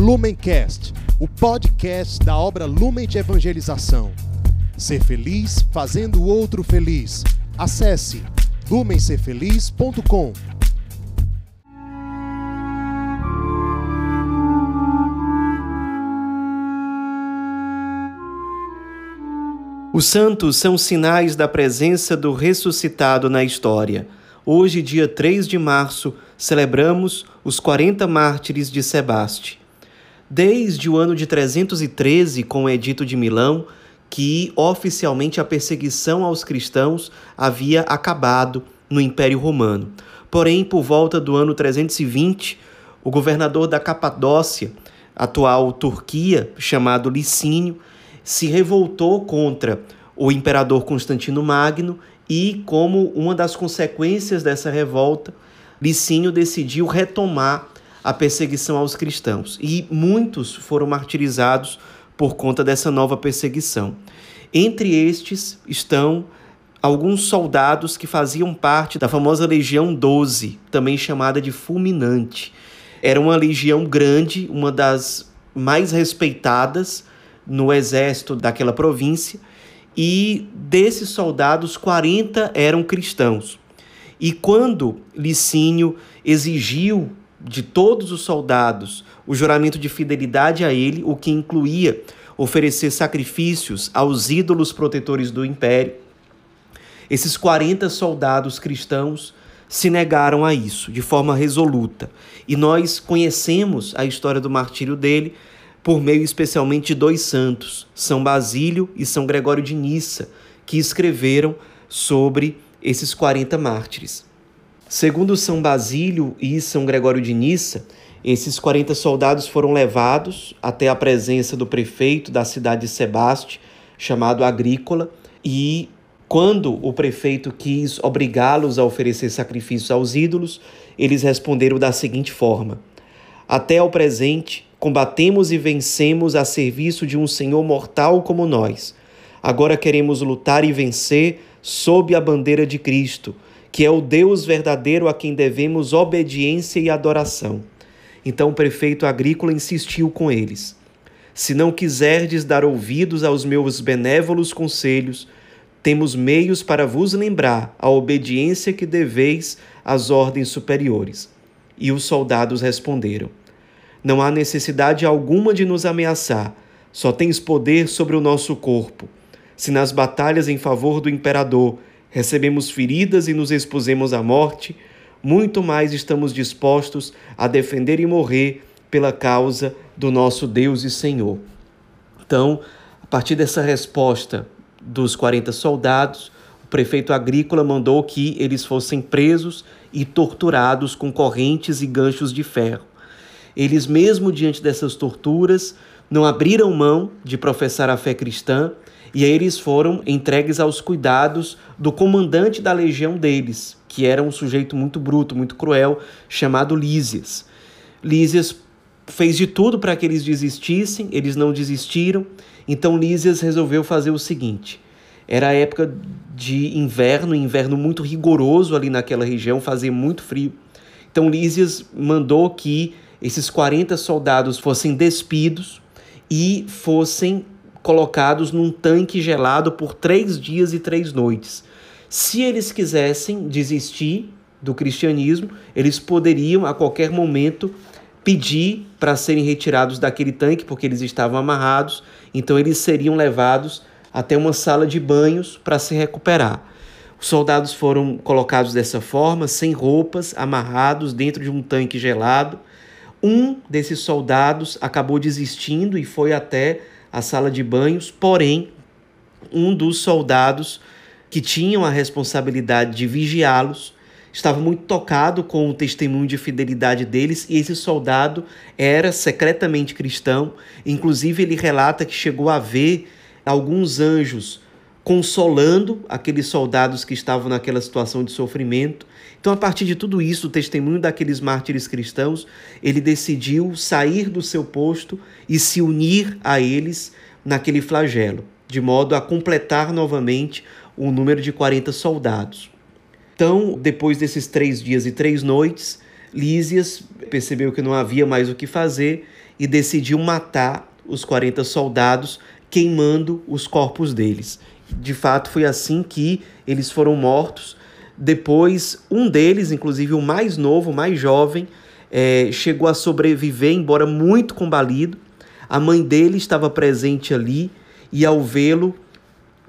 Lumencast, o podcast da obra Lumen de Evangelização. Ser feliz fazendo o outro feliz. Acesse lumencerfeliz.com. Os santos são sinais da presença do ressuscitado na história. Hoje, dia 3 de março, celebramos os 40 mártires de Sebaste. Desde o ano de 313, com o Edito de Milão, que oficialmente a perseguição aos cristãos havia acabado no Império Romano. Porém, por volta do ano 320, o governador da Capadócia, atual Turquia, chamado Licínio, se revoltou contra o imperador Constantino Magno e, como uma das consequências dessa revolta, Licínio decidiu retomar a perseguição aos cristãos. E muitos foram martirizados por conta dessa nova perseguição. Entre estes estão alguns soldados que faziam parte da famosa Legião 12, também chamada de Fulminante. Era uma legião grande, uma das mais respeitadas no exército daquela província, e desses soldados, 40 eram cristãos. E quando Licínio exigiu de todos os soldados o juramento de fidelidade a ele, o que incluía oferecer sacrifícios aos ídolos protetores do império, esses 40 soldados cristãos se negaram a isso de forma resoluta. E nós conhecemos a história do martírio dele por meio especialmente de dois santos, São Basílio e São Gregório de Nissa, que escreveram sobre esses 40 mártires. Segundo São Basílio e São Gregório de Nissa, esses 40 soldados foram levados até a presença do prefeito da cidade de Sebaste, chamado Agrícola, e quando o prefeito quis obrigá-los a oferecer sacrifícios aos ídolos, eles responderam da seguinte forma: Até ao presente, Combatemos e vencemos a serviço de um Senhor mortal como nós. Agora queremos lutar e vencer sob a bandeira de Cristo, que é o Deus verdadeiro a quem devemos obediência e adoração. Então o prefeito agrícola insistiu com eles: Se não quiserdes dar ouvidos aos meus benévolos conselhos, temos meios para vos lembrar a obediência que deveis às ordens superiores. E os soldados responderam: não há necessidade alguma de nos ameaçar, só tens poder sobre o nosso corpo. Se nas batalhas em favor do imperador recebemos feridas e nos expusemos à morte, muito mais estamos dispostos a defender e morrer pela causa do nosso Deus e Senhor. Então, a partir dessa resposta dos 40 soldados, o prefeito agrícola mandou que eles fossem presos e torturados com correntes e ganchos de ferro. Eles, mesmo diante dessas torturas, não abriram mão de professar a fé cristã e aí eles foram entregues aos cuidados do comandante da legião deles, que era um sujeito muito bruto, muito cruel, chamado Lísias. Lísias fez de tudo para que eles desistissem, eles não desistiram, então Lísias resolveu fazer o seguinte: era a época de inverno, inverno muito rigoroso ali naquela região, fazia muito frio. Então Lísias mandou que esses 40 soldados fossem despidos e fossem colocados num tanque gelado por três dias e três noites. Se eles quisessem desistir do cristianismo, eles poderiam a qualquer momento pedir para serem retirados daquele tanque, porque eles estavam amarrados, então eles seriam levados até uma sala de banhos para se recuperar. Os soldados foram colocados dessa forma, sem roupas, amarrados dentro de um tanque gelado, um desses soldados acabou desistindo e foi até a sala de banhos, porém, um dos soldados que tinham a responsabilidade de vigiá-los estava muito tocado com o testemunho de fidelidade deles e esse soldado era secretamente cristão. Inclusive, ele relata que chegou a ver alguns anjos consolando aqueles soldados que estavam naquela situação de sofrimento. Então, a partir de tudo isso, o testemunho daqueles mártires cristãos, ele decidiu sair do seu posto e se unir a eles naquele flagelo, de modo a completar novamente o número de 40 soldados. Então, depois desses três dias e três noites, Lísias percebeu que não havia mais o que fazer e decidiu matar os 40 soldados, queimando os corpos deles. De fato, foi assim que eles foram mortos. Depois, um deles, inclusive o mais novo, o mais jovem, é, chegou a sobreviver, embora muito combalido. A mãe dele estava presente ali e, ao vê-lo,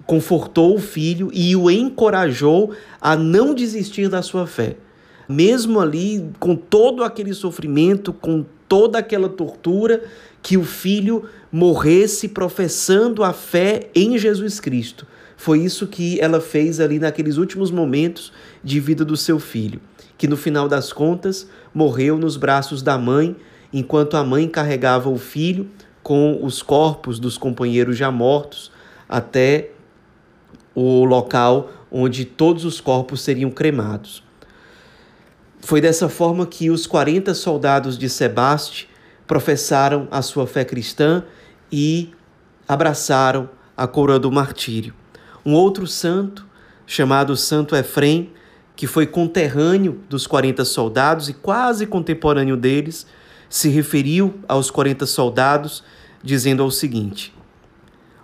confortou o filho e o encorajou a não desistir da sua fé. Mesmo ali, com todo aquele sofrimento, com toda aquela tortura, que o filho morresse professando a fé em Jesus Cristo. Foi isso que ela fez ali naqueles últimos momentos de vida do seu filho, que no final das contas morreu nos braços da mãe, enquanto a mãe carregava o filho com os corpos dos companheiros já mortos até o local onde todos os corpos seriam cremados. Foi dessa forma que os 40 soldados de Sebaste professaram a sua fé cristã e abraçaram a coroa do martírio. Um outro santo, chamado Santo Efrem, que foi conterrâneo dos 40 soldados e quase contemporâneo deles, se referiu aos 40 soldados, dizendo o seguinte: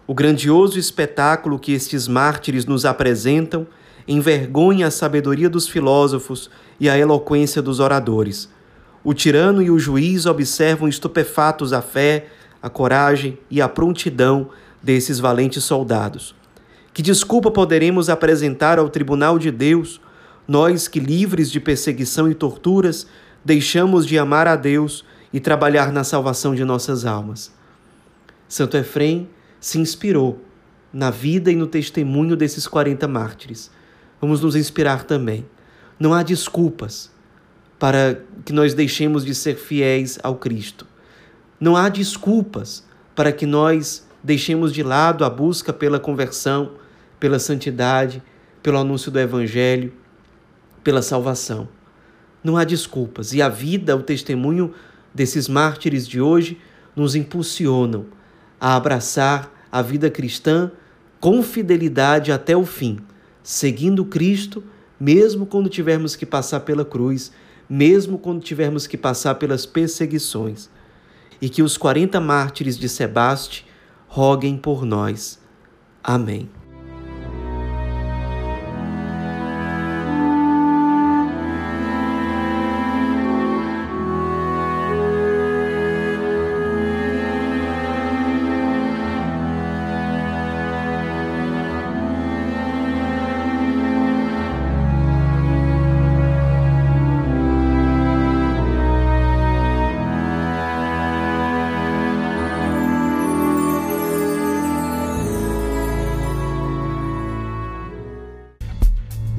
O grandioso espetáculo que estes mártires nos apresentam envergonha a sabedoria dos filósofos e a eloquência dos oradores. O tirano e o juiz observam estupefatos a fé, a coragem e a prontidão desses valentes soldados. Que desculpa poderemos apresentar ao tribunal de Deus, nós que, livres de perseguição e torturas, deixamos de amar a Deus e trabalhar na salvação de nossas almas. Santo Efrem se inspirou na vida e no testemunho desses 40 mártires. Vamos nos inspirar também. Não há desculpas para que nós deixemos de ser fiéis ao Cristo. Não há desculpas para que nós deixemos de lado a busca pela conversão, pela santidade, pelo anúncio do Evangelho, pela salvação. Não há desculpas. E a vida, o testemunho desses mártires de hoje nos impulsionam a abraçar a vida cristã com fidelidade até o fim, seguindo Cristo, mesmo quando tivermos que passar pela cruz, mesmo quando tivermos que passar pelas perseguições. E que os 40 mártires de Sebaste roguem por nós. Amém.